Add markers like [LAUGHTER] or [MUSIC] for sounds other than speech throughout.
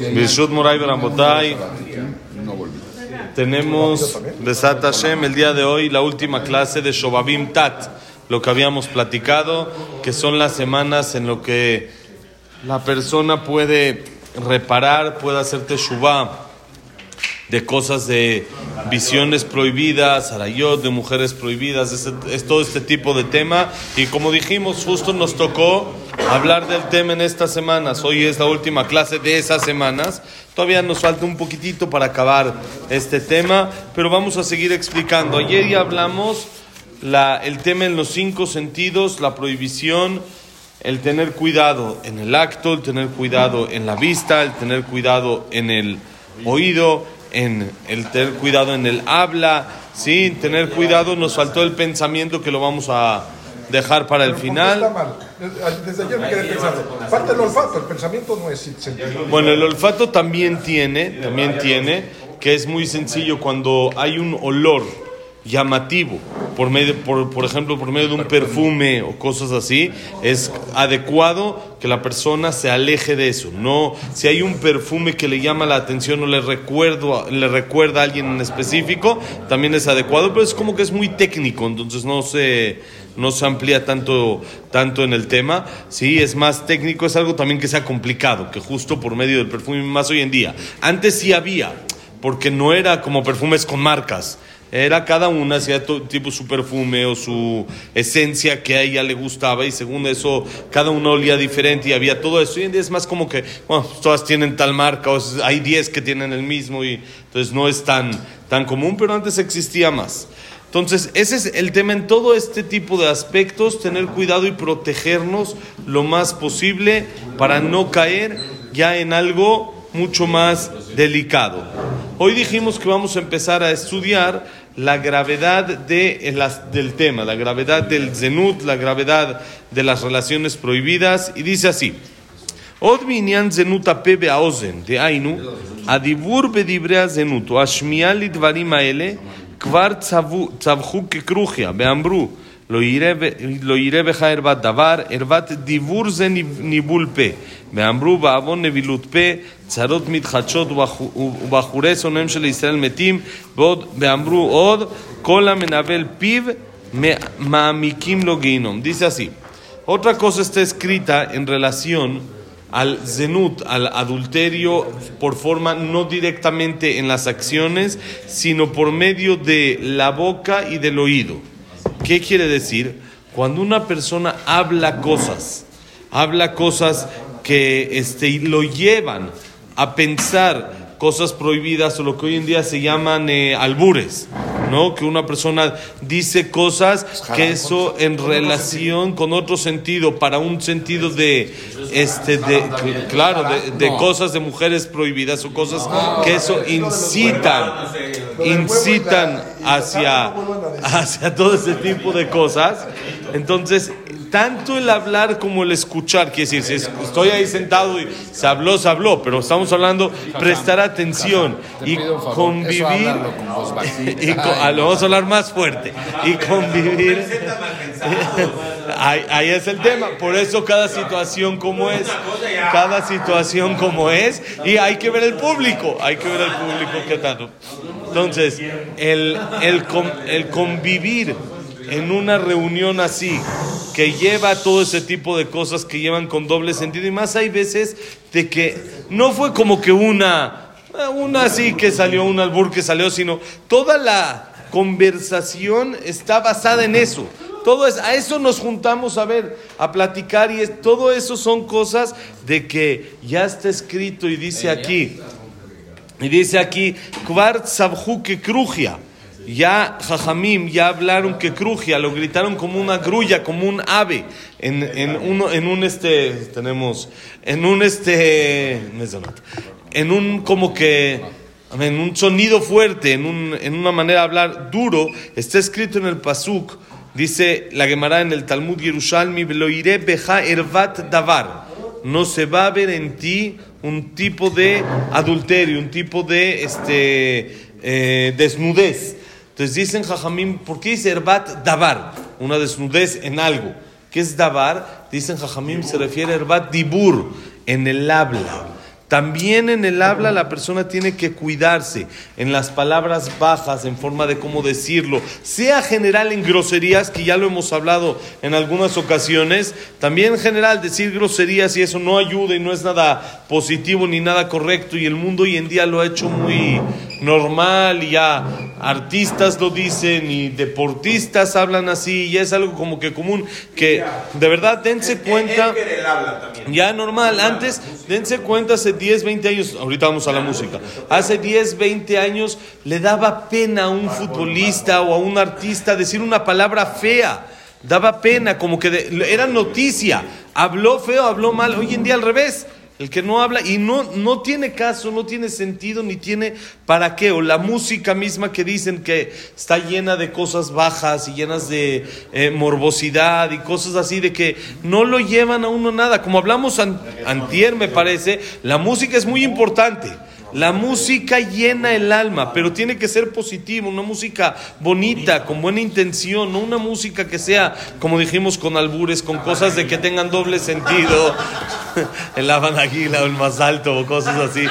Bishut Moray Barambotay. Tenemos Besat Hashem el día de hoy la última clase de Shobabim Tat, lo que habíamos platicado, que son las semanas en lo que la persona puede reparar, puede hacer teshuvah de cosas de visiones prohibidas, arayot, de mujeres prohibidas, es, es, todo este tipo de tema. Y como dijimos, justo nos tocó hablar del tema en estas semanas. Hoy es la última clase de esas semanas. Todavía nos falta un poquitito para acabar este tema, pero vamos a seguir explicando. Ayer ya hablamos la, el tema en los cinco sentidos, la prohibición, el tener cuidado en el acto, el tener cuidado en la vista, el tener cuidado en el oído, en el tener cuidado en el habla, sí, tener cuidado, nos faltó el pensamiento que lo vamos a dejar para el final. Mal. Desde ayer me quedé pensando. Falta el olfato, el pensamiento no es. Bueno, el olfato también tiene, también tiene, que es muy sencillo cuando hay un olor llamativo, por, medio, por, por ejemplo, por medio de un perfume o cosas así, es adecuado que la persona se aleje de eso. No, si hay un perfume que le llama la atención o le, recuerdo, le recuerda a alguien en específico, también es adecuado, pero es como que es muy técnico, entonces no se, no se amplía tanto, tanto en el tema. Sí, es más técnico, es algo también que sea complicado, que justo por medio del perfume más hoy en día. Antes sí había, porque no era como perfumes con marcas. Era cada una, hacía tipo su perfume o su esencia que a ella le gustaba y según eso cada una olía diferente y había todo eso. Hoy en día es más como que, bueno, todas tienen tal marca o hay 10 que tienen el mismo y entonces no es tan, tan común, pero antes existía más. Entonces, ese es el tema en todo este tipo de aspectos, tener cuidado y protegernos lo más posible para no caer ya en algo mucho más delicado. Hoy dijimos que vamos a empezar a estudiar la gravedad de, las, del tema, la gravedad del zenut, la gravedad de las relaciones prohibidas, y dice así. עוד בעניין זנות הפה והאוזן, דהיינו, הדיבור בדברי הזנות או השמיעה לדברים האלה כבר צווחו ככרוכיה, ואמרו, לא יראה בך ערוות דבר, ערוות דיבור זה ניבול פה. ואמרו בעוון נבילות פה, צרות מתחדשות ובחורי שונאיהם של ישראל מתים, ועוד, ואמרו עוד, כל המנבל פיו מעמיקים לו גיהינום. Dice así, otra cosa está escrita en relación al zenut, al adulterio, por forma no directamente en las acciones, sino por medio de la boca y del oído. ¿Qué quiere decir? Cuando una persona habla cosas, habla cosas que este, lo llevan a pensar cosas prohibidas o lo que hoy en día se llaman eh, albures, ¿no? Que una persona dice cosas que eso en relación con otro sentido, para un sentido de, este, de, claro, de, de cosas de mujeres prohibidas o cosas que eso incitan, incitan hacia, hacia todo ese tipo de cosas. Entonces, tanto el hablar como el escuchar, quiere decir, si estoy ahí sentado y se habló, se habló, pero estamos hablando prestar atención y convivir, [LAUGHS] y con, ah, lo vamos a hablar más fuerte, y convivir, [LAUGHS] ahí, ahí es el tema, por eso cada situación como es, cada situación como es, y hay que ver el público, hay que ver el público qué tanto. Entonces, el, el, el convivir en una reunión así, que lleva todo ese tipo de cosas que llevan con doble sentido, y más hay veces de que no fue como que una, una así que salió, un albur que salió, sino toda la conversación está basada en eso. Todo es, a eso nos juntamos a ver, a platicar, y es, todo eso son cosas de que ya está escrito y dice aquí, y dice aquí, Kvart Sabhu que ya Jajamim ya hablaron que crugia, lo gritaron como una grulla, como un ave, en, en, uno, en un este, tenemos, en un este, en un como que, en un sonido fuerte, en, un, en una manera de hablar duro, está escrito en el Pasuk, dice la Gemara en el Talmud Yerushalmi, iré beja ervat davar, no se va a ver en ti un tipo de adulterio, un tipo de este, eh, desnudez. Entonces dicen Jajamim, ¿por qué dice Herbat Dabar? Una desnudez en algo. ¿Qué es Dabar? Dicen Jajamim, se refiere a Herbat Dibur, en el habla. También en el habla la persona tiene que cuidarse en las palabras bajas, en forma de cómo decirlo, sea general en groserías, que ya lo hemos hablado en algunas ocasiones, también en general decir groserías y eso no ayuda y no es nada positivo ni nada correcto. Y el mundo hoy en día lo ha hecho muy normal y ya artistas lo dicen y deportistas hablan así. Y es algo como que común que de verdad dense cuenta. ya normal. Antes dense cuenta hace 10 20 años ahorita vamos a la música. Hace 10 20 años le daba pena a un futbolista o a un artista decir una palabra fea. Daba pena como que era noticia. Habló feo habló mal. Hoy en día al revés el que no habla y no, no tiene caso, no tiene sentido, ni tiene para qué. O la música misma que dicen que está llena de cosas bajas y llenas de eh, morbosidad y cosas así, de que no lo llevan a uno nada. Como hablamos antier, me parece, la música es muy importante. La música llena el alma, pero tiene que ser positiva, una música bonita, con buena intención, no una música que sea, como dijimos, con albures, con cosas de que tengan doble sentido, [LAUGHS] el Abanaguila o el más alto o cosas así. [LAUGHS]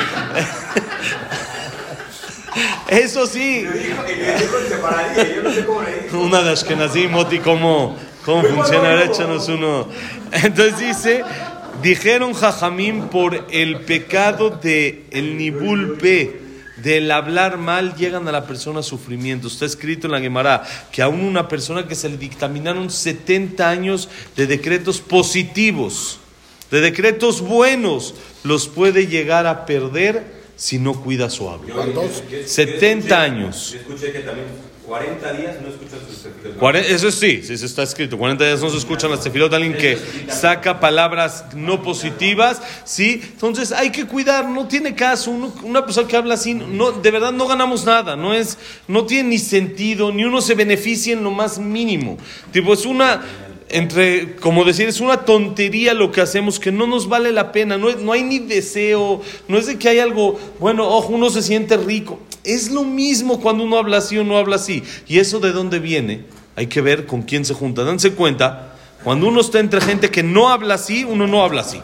Eso sí. [LAUGHS] Una de Ashkenazim, Moti, ¿cómo, cómo funciona? Échanos uno. Entonces dice Dijeron Jajamín por el pecado de el nibulpe, del hablar mal, llegan a la persona a sufrimiento. Está escrito en la Gemara que aún una persona que se le dictaminaron 70 años de decretos positivos, de decretos buenos, los puede llegar a perder si no cuida su habla. 70 años. escuché que también 40 días no escuchas los tefilot. Eso sí, sí, está escrito. 40 días no se escuchan las tefilot. Alguien que saca palabras no positivas, ¿sí? Entonces hay que cuidar, no tiene caso. una persona que habla así, no, de verdad no ganamos nada. No, es, no tiene ni sentido, ni uno se beneficia en lo más mínimo. Tipo, es una entre, como decir, es una tontería lo que hacemos que no nos vale la pena, no, no hay ni deseo, no es de que hay algo, bueno, ojo, uno se siente rico. Es lo mismo cuando uno habla así o no habla así. ¿Y eso de dónde viene? Hay que ver con quién se junta. Danse cuenta, cuando uno está entre gente que no habla así, uno no habla así.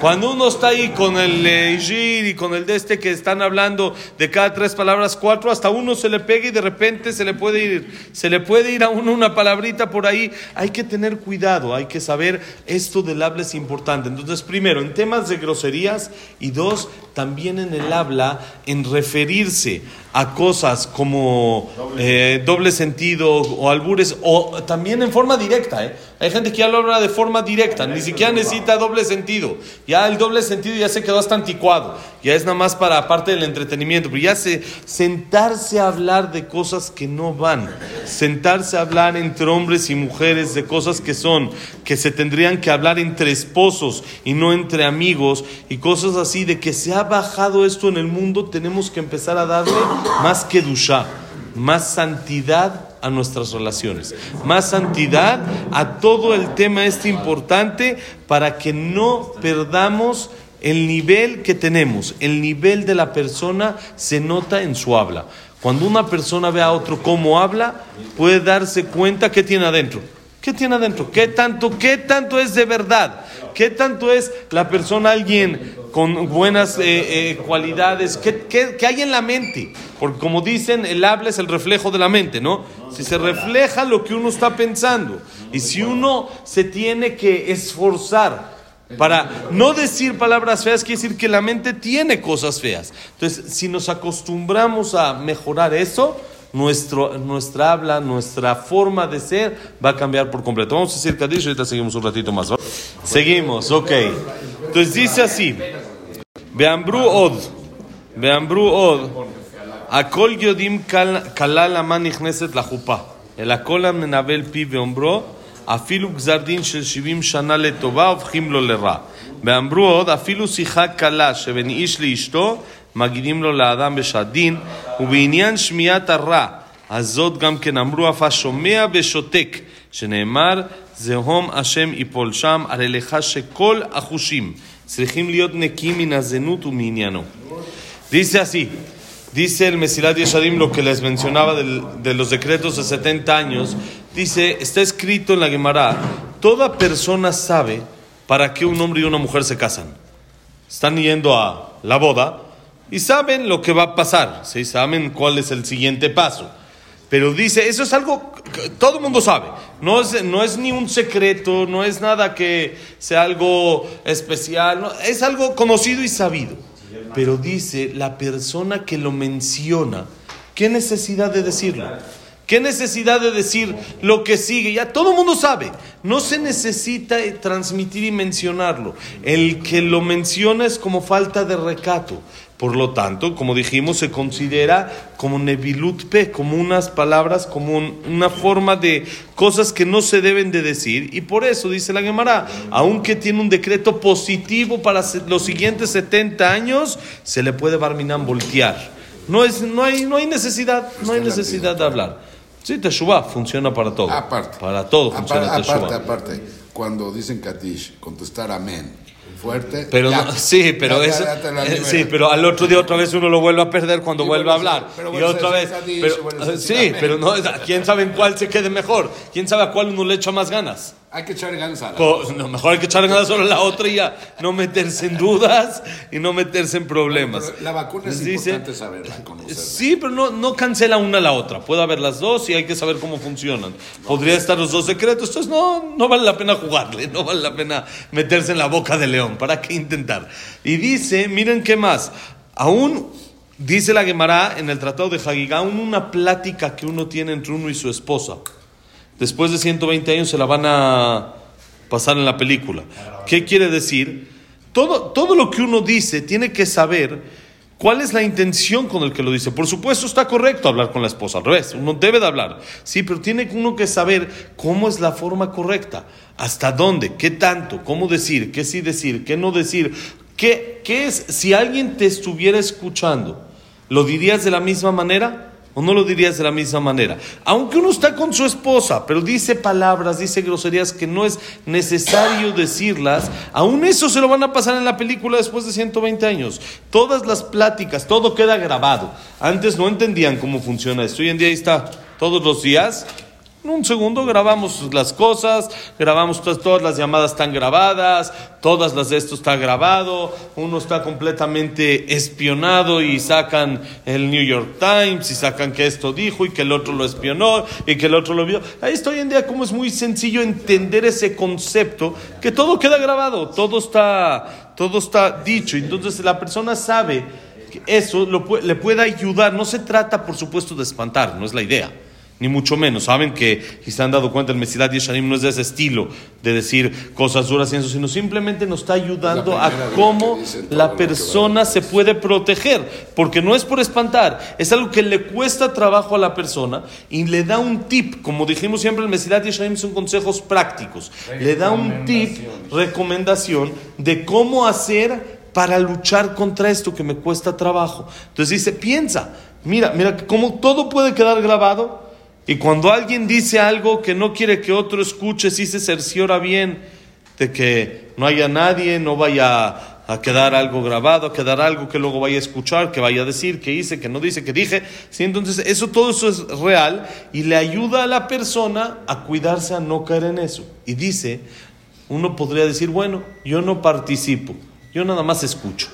Cuando uno está ahí con el eh, y con el de este que están hablando de cada tres palabras, cuatro, hasta uno se le pega y de repente se le puede ir, se le puede ir a uno una palabrita por ahí. Hay que tener cuidado, hay que saber esto del habla es importante. Entonces, primero, en temas de groserías y dos, también en el habla, en referirse a cosas como eh, doble sentido o albures, o también en forma directa. ¿eh? Hay gente que ya lo habla de forma directa, ni siquiera necesita doble sentido. Ya el doble sentido ya se quedó hasta anticuado, ya es nada más para parte del entretenimiento, pero ya se sentarse a hablar de cosas que no van, sentarse a hablar entre hombres y mujeres de cosas que son, que se tendrían que hablar entre esposos y no entre amigos y cosas así, de que se ha bajado esto en el mundo, tenemos que empezar a darle más que dusha, más santidad a nuestras relaciones, más santidad a todo el tema este importante para que no perdamos el nivel que tenemos, el nivel de la persona se nota en su habla. Cuando una persona ve a otro cómo habla, puede darse cuenta qué tiene adentro. ¿Qué tiene adentro? ¿Qué tanto, qué tanto es de verdad? ¿Qué tanto es la persona alguien con buenas eh, eh, cualidades? ¿Qué, ¿Qué, hay en la mente? Porque como dicen, el habla es el reflejo de la mente, ¿no? Si se refleja lo que uno está pensando y si uno se tiene que esforzar para no decir palabras feas, quiere decir que la mente tiene cosas feas. Entonces, si nos acostumbramos a mejorar eso, nuestro, nuestra habla, nuestra forma de ser va a cambiar por completo. Vamos a decir Kadish y ahorita seguimos un ratito más. Seguimos, ok. Entonces dice así: Beambru od, Beambru od, Akol yodim kalal aman nichneset la jupa. El akol menabel pi veombro, אפילו גזר דין של 70 שנה לטובה הופכים לו לרע. ואמרו עוד, אפילו שיחה קלה שבין איש לאשתו מגידים לו לאדם בשעת דין, ובעניין שמיעת הרע, הזאת גם כן אמרו אף השומע ושותק, שנאמר, זהום השם יפול שם, הרי לך שכל החושים צריכים להיות נקיים מן הזנות ומעניינו. Dice así, dice el Mesilat Yeshadim lo que les mencionaba del, de los decretos de 70 años, dice, está escrito en la Gemara, toda persona sabe para qué un hombre y una mujer se casan. Están yendo a la boda y saben lo que va a pasar, ¿sí? saben cuál es el siguiente paso. Pero dice, eso es algo que todo el mundo sabe. No es, no es ni un secreto, no es nada que sea algo especial, es algo conocido y sabido. Pero dice, la persona que lo menciona, ¿qué necesidad de decirlo? ¿Qué necesidad de decir lo que sigue? Ya todo el mundo sabe. No se necesita transmitir y mencionarlo. El que lo menciona es como falta de recato. Por lo tanto, como dijimos, se considera como nebilutpe, como unas palabras, como una forma de cosas que no se deben de decir. Y por eso, dice la Gemara, aunque tiene un decreto positivo para los siguientes 70 años, se le puede barminan voltear. No, es, no, hay, no hay necesidad, no hay necesidad de hablar. Sí, Teshuvah funciona para todo. Aparte. Para todo funciona aparte, Aparte, aparte. Cuando dicen Katish, contestar amén fuerte. Pero sí, pero eso, eh, sí, pero al otro día otra vez uno lo vuelve a perder cuando vuelve a hablar. y otra vez, pero, sí, pero no, quién sabe en cuál se quede mejor, quién sabe a cuál uno le echa más ganas. Hay que echar ganas a la Mejor hay que echar ganas solo a la otra y ya no meterse en dudas y no meterse en problemas. la vacuna es importante saberla, Sí, pero no, no cancela una a la otra. Puede haber las dos y hay que saber cómo funcionan. Podría estar los dos secretos. Entonces no, no vale la pena jugarle, no vale la pena meterse en la boca de león. ¿Para qué intentar? Y dice, miren qué más. Aún dice la Gemara en el Tratado de Hagigá, una plática que uno tiene entre uno y su esposa después de 120 años se la van a pasar en la película. ¿Qué quiere decir? Todo, todo lo que uno dice tiene que saber cuál es la intención con el que lo dice. Por supuesto está correcto hablar con la esposa, al revés, uno debe de hablar. Sí, pero tiene uno que saber cómo es la forma correcta, hasta dónde, qué tanto, cómo decir, qué sí decir, qué no decir. ¿Qué, qué es, si alguien te estuviera escuchando, ¿lo dirías de la misma manera? ¿O no lo dirías de la misma manera? Aunque uno está con su esposa, pero dice palabras, dice groserías que no es necesario decirlas, aún eso se lo van a pasar en la película después de 120 años. Todas las pláticas, todo queda grabado. Antes no entendían cómo funciona esto. Hoy en día ahí está todos los días en un segundo grabamos las cosas, grabamos todas, las llamadas están grabadas, todas las de esto está grabado, uno está completamente espionado y sacan el New York Times y sacan que esto dijo y que el otro lo espionó y que el otro lo vio. Ahí está hoy en día como es muy sencillo entender ese concepto, que todo queda grabado, todo está, todo está dicho, entonces la persona sabe que eso le puede ayudar, no se trata por supuesto de espantar, no es la idea ni mucho menos. Saben que, si se han dado cuenta, el Mesilat Yeshanim no es de ese estilo de decir cosas duras y eso, sino simplemente nos está ayudando a cómo la persona se puede proteger, porque no es por espantar, es algo que le cuesta trabajo a la persona y le da un tip, como dijimos siempre, el Mesilat Yeshanim son consejos prácticos, le da un tip, recomendación de cómo hacer para luchar contra esto que me cuesta trabajo. Entonces dice, piensa, mira, mira cómo todo puede quedar grabado y cuando alguien dice algo que no quiere que otro escuche, si se cerciora bien de que no haya nadie, no vaya a quedar algo grabado, a quedar algo que luego vaya a escuchar, que vaya a decir, que hice, que no dice, que dije. ¿sí? Entonces, eso, todo eso es real y le ayuda a la persona a cuidarse a no caer en eso. Y dice, uno podría decir, bueno, yo no participo, yo nada más escucho.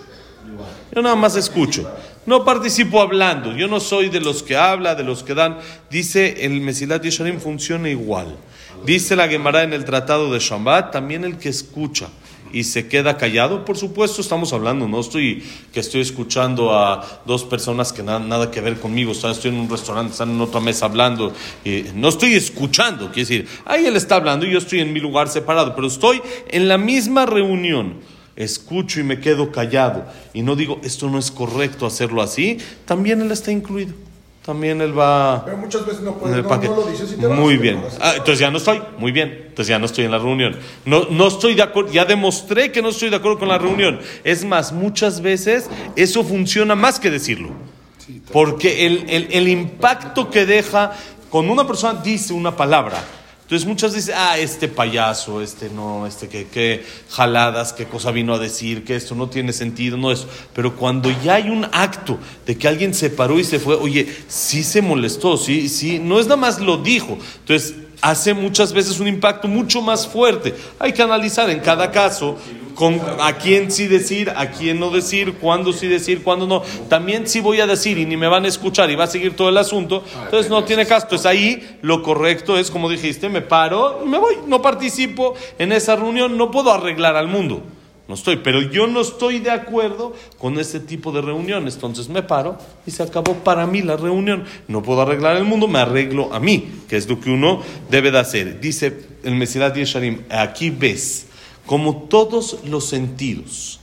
Yo nada más escucho. No participo hablando. Yo no soy de los que habla, de los que dan. Dice el Mesilat Yesharim funciona igual. Dice la Gemara en el Tratado de Shambat, también el que escucha y se queda callado, por supuesto estamos hablando, no estoy que estoy escuchando a dos personas que nada, nada que ver conmigo, estoy en un restaurante, están en otra mesa hablando, y no estoy escuchando, quiere decir, ahí él está hablando y yo estoy en mi lugar separado, pero estoy en la misma reunión escucho y me quedo callado y no digo esto no es correcto hacerlo así, también él está incluido. También él va. Pero muchas veces no, puede, no, lo dices y te Muy bien. Ah, entonces ya no estoy. Muy bien. Entonces ya no estoy en la reunión. No, no estoy de acuerdo. Ya demostré que no estoy de acuerdo con la reunión. Es más, muchas veces eso funciona más que decirlo. Porque el, el, el impacto que deja cuando una persona dice una palabra entonces muchas dicen, ah, este payaso, este no, este que, qué jaladas, qué cosa vino a decir, que esto no tiene sentido, no eso. Pero cuando ya hay un acto de que alguien se paró y se fue, oye, sí se molestó, sí, sí, no es nada más lo dijo. Entonces hace muchas veces un impacto mucho más fuerte. Hay que analizar en cada caso con a quién sí decir, a quién no decir, cuándo sí decir, cuándo no. También sí voy a decir y ni me van a escuchar y va a seguir todo el asunto. Entonces no tiene caso. Entonces ahí lo correcto es, como dijiste, me paro y me voy. No participo en esa reunión, no puedo arreglar al mundo. No estoy, pero yo no estoy de acuerdo con este tipo de reuniones. Entonces me paro y se acabó para mí la reunión. No puedo arreglar el mundo, me arreglo a mí, que es lo que uno debe de hacer. Dice el Mesirat Yesharim, aquí ves como todos los sentidos,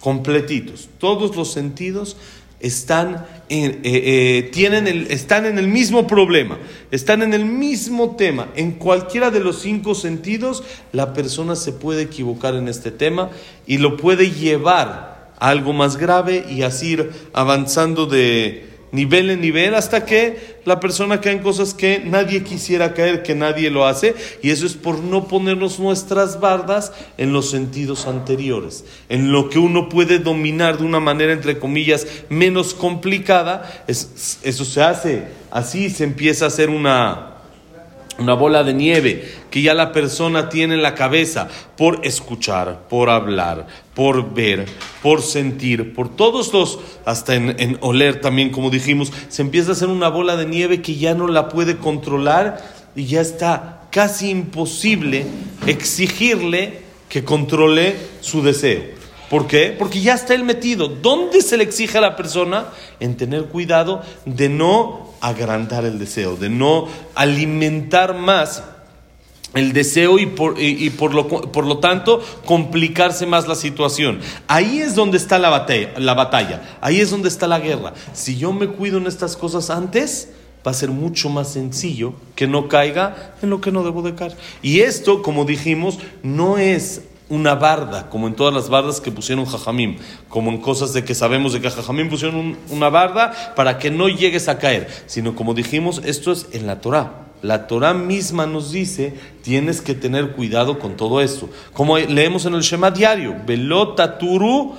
completitos, todos los sentidos están en, eh, eh, tienen el, están en el mismo problema, están en el mismo tema. En cualquiera de los cinco sentidos, la persona se puede equivocar en este tema y lo puede llevar a algo más grave y así ir avanzando de nivel en nivel hasta que la persona cae en cosas que nadie quisiera caer, que nadie lo hace, y eso es por no ponernos nuestras bardas en los sentidos anteriores, en lo que uno puede dominar de una manera, entre comillas, menos complicada, es, eso se hace así, se empieza a hacer una una bola de nieve que ya la persona tiene en la cabeza por escuchar, por hablar, por ver, por sentir, por todos los, hasta en, oler también, como dijimos, se empieza a hacer una bola de nieve que ya no la puede controlar y ya está casi imposible exigirle que controle su deseo. ¿Por qué? Porque ya está él metido. ¿Dónde se le exige a la persona? En tener cuidado de no agrandar el deseo, de no alimentar más el deseo y por, y, por, lo, por lo tanto complicarse más la situación. Ahí es donde está la batalla, la batalla, ahí es donde está la guerra. Si yo me cuido en estas cosas antes, va a ser mucho más sencillo que no caiga en lo que no debo de caer. Y esto, como dijimos, no es una barda, como en todas las bardas que pusieron Jajamim, como en cosas de que sabemos de que Jajamim pusieron una barda para que no llegues a caer, sino como dijimos, esto es en la Torah. La Torah misma nos dice, tienes que tener cuidado con todo esto. Como leemos en el Shema diario, Velotaturu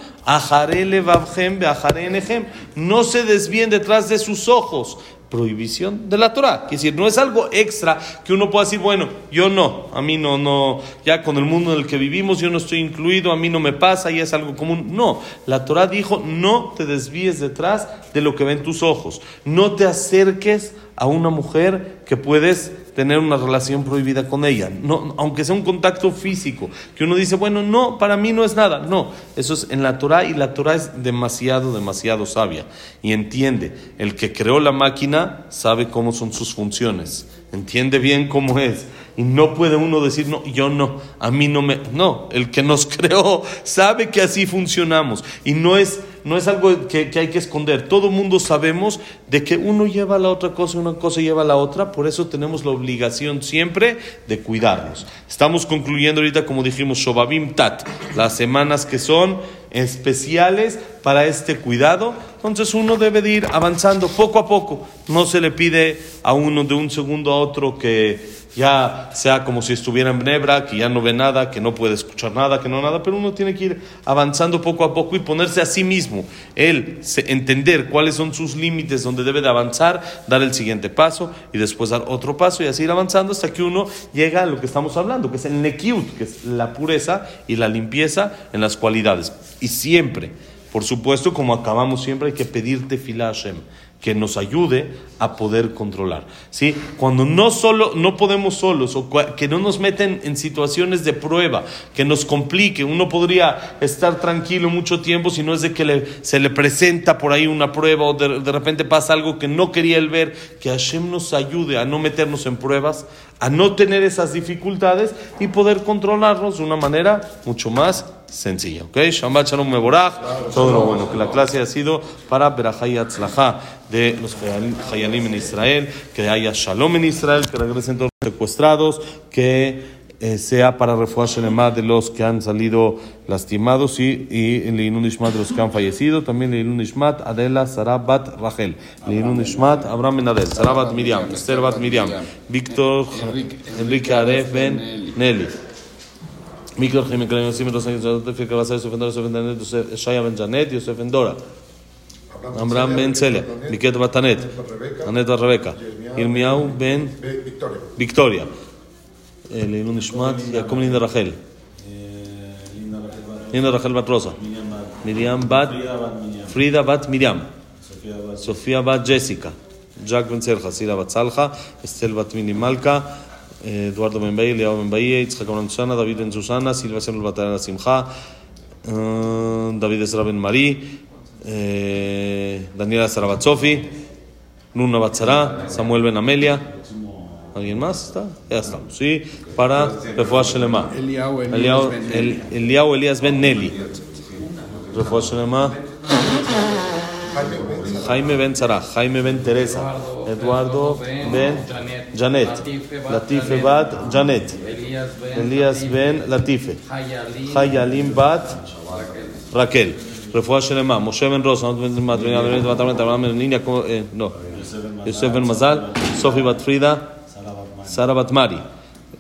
no se desvíen detrás de sus ojos prohibición de la Torah. Es decir, no es algo extra que uno pueda decir, bueno, yo no, a mí no, no, ya con el mundo en el que vivimos yo no estoy incluido, a mí no me pasa, y es algo común. No, la Torah dijo, no te desvíes detrás de lo que ven tus ojos, no te acerques a una mujer que puedes tener una relación prohibida con ella, no, aunque sea un contacto físico, que uno dice, bueno, no, para mí no es nada, no, eso es en la Torah y la Torah es demasiado, demasiado sabia. Y entiende, el que creó la máquina sabe cómo son sus funciones, entiende bien cómo es y no puede uno decir, no, yo no, a mí no me... No, el que nos [LAUGHS] creó sabe que así funcionamos. Y no es, no es algo que, que hay que esconder. Todo mundo sabemos de que uno lleva a la otra cosa, una cosa lleva a la otra. Por eso tenemos la obligación siempre de cuidarnos. Estamos concluyendo ahorita, como dijimos, Shobabim Tat, las semanas que son especiales para este cuidado. Entonces uno debe de ir avanzando poco a poco. No se le pide a uno de un segundo a otro que ya sea como si estuviera en Bnebra, que ya no ve nada, que no puede escuchar nada, que no nada, pero uno tiene que ir avanzando poco a poco y ponerse a sí mismo, él entender cuáles son sus límites donde debe de avanzar, dar el siguiente paso y después dar otro paso y así ir avanzando hasta que uno llega a lo que estamos hablando, que es el nekiut, que es la pureza y la limpieza en las cualidades. Y siempre, por supuesto, como acabamos siempre, hay que pedirte fila Hashem que nos ayude a poder controlar. ¿sí? Cuando no, solo, no podemos solos o que no nos meten en situaciones de prueba, que nos complique, uno podría estar tranquilo mucho tiempo si no es de que se le presenta por ahí una prueba o de, de repente pasa algo que no quería él ver, que Hashem nos ayude a no meternos en pruebas, a no tener esas dificultades y poder controlarnos de una manera mucho más sencilla. ¿Ok? Shabbat Shalom Meborach. Todo lo bueno. Que la clase ha sido para Berajay Atzlaha de los Hayalim en Israel. Que haya Shalom en Israel. Que regresen todos los secuestrados. Que eh, sea para refugiar Shelema de los que han salido lastimados y, y Leilun Ishmat de los que han fallecido. También Leilun Ishmat Adela Sarabat Rachel. Ishmat Abraham Ben Adel. Sarabat Miriam. Esther Bat Miriam. Víctor Enrique Aref Ben Nelly. Miklos y Miklos y dos años de que va a ser Yosef Endora, Yosef Endanet, Shaya Ben Janet, Yosef Endora. Amram Ben Celia, Miket Batanet, Anet Rebeca, Irmiau Ben Victoria, לעילוי נשמת יעקב לינדה רחל. לינדה רחל בת רוסה. מרים בת... פרידה בת מרים. סופיה בת ג'סיקה. ג'אק בן צלחה, סילה בת סלחה, אסתל בת מיני מלכה. Eduardo Ben Baye, Leao Ben Baye, Itzhak Susana, David Ben Susana, Silva Semel Batana Simcha, eh, David Ezra Ben Marí, eh, Daniela Sarabat Sofi, Nuna Batzara, Samuel Ben Amelia. ¿Alguien más está? Ya estamos, ¿sí? Para Refuah Shelema. Eliyahu Eliyahu Elías Ben El- Eliyahu Elías Ben Nelly. Refuah Shelema. [LAUGHS] Jaime Ben Sara, Jaime Ben Teresa, Eduardo Ben Janet, Latife Bat Janet, Elías Ben Latife, Hayalim Bat Raquel, Refuah Shelema, Moshe Ben Rosa, eh, no, Yosef Ben Mazal, Sofi Bat Frida, Sara Bat Mari,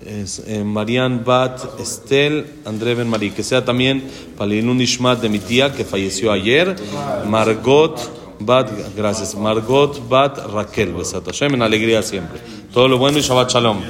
es, eh, Marian Bat Estel, André Ben Mari, que sea también Palilun Ishmat de mi tía que falleció ayer, Margot Bat, gracias, Margot Bat Raquel, Besat en alegría siempre. Todo lo bueno y Shabbat Shalom.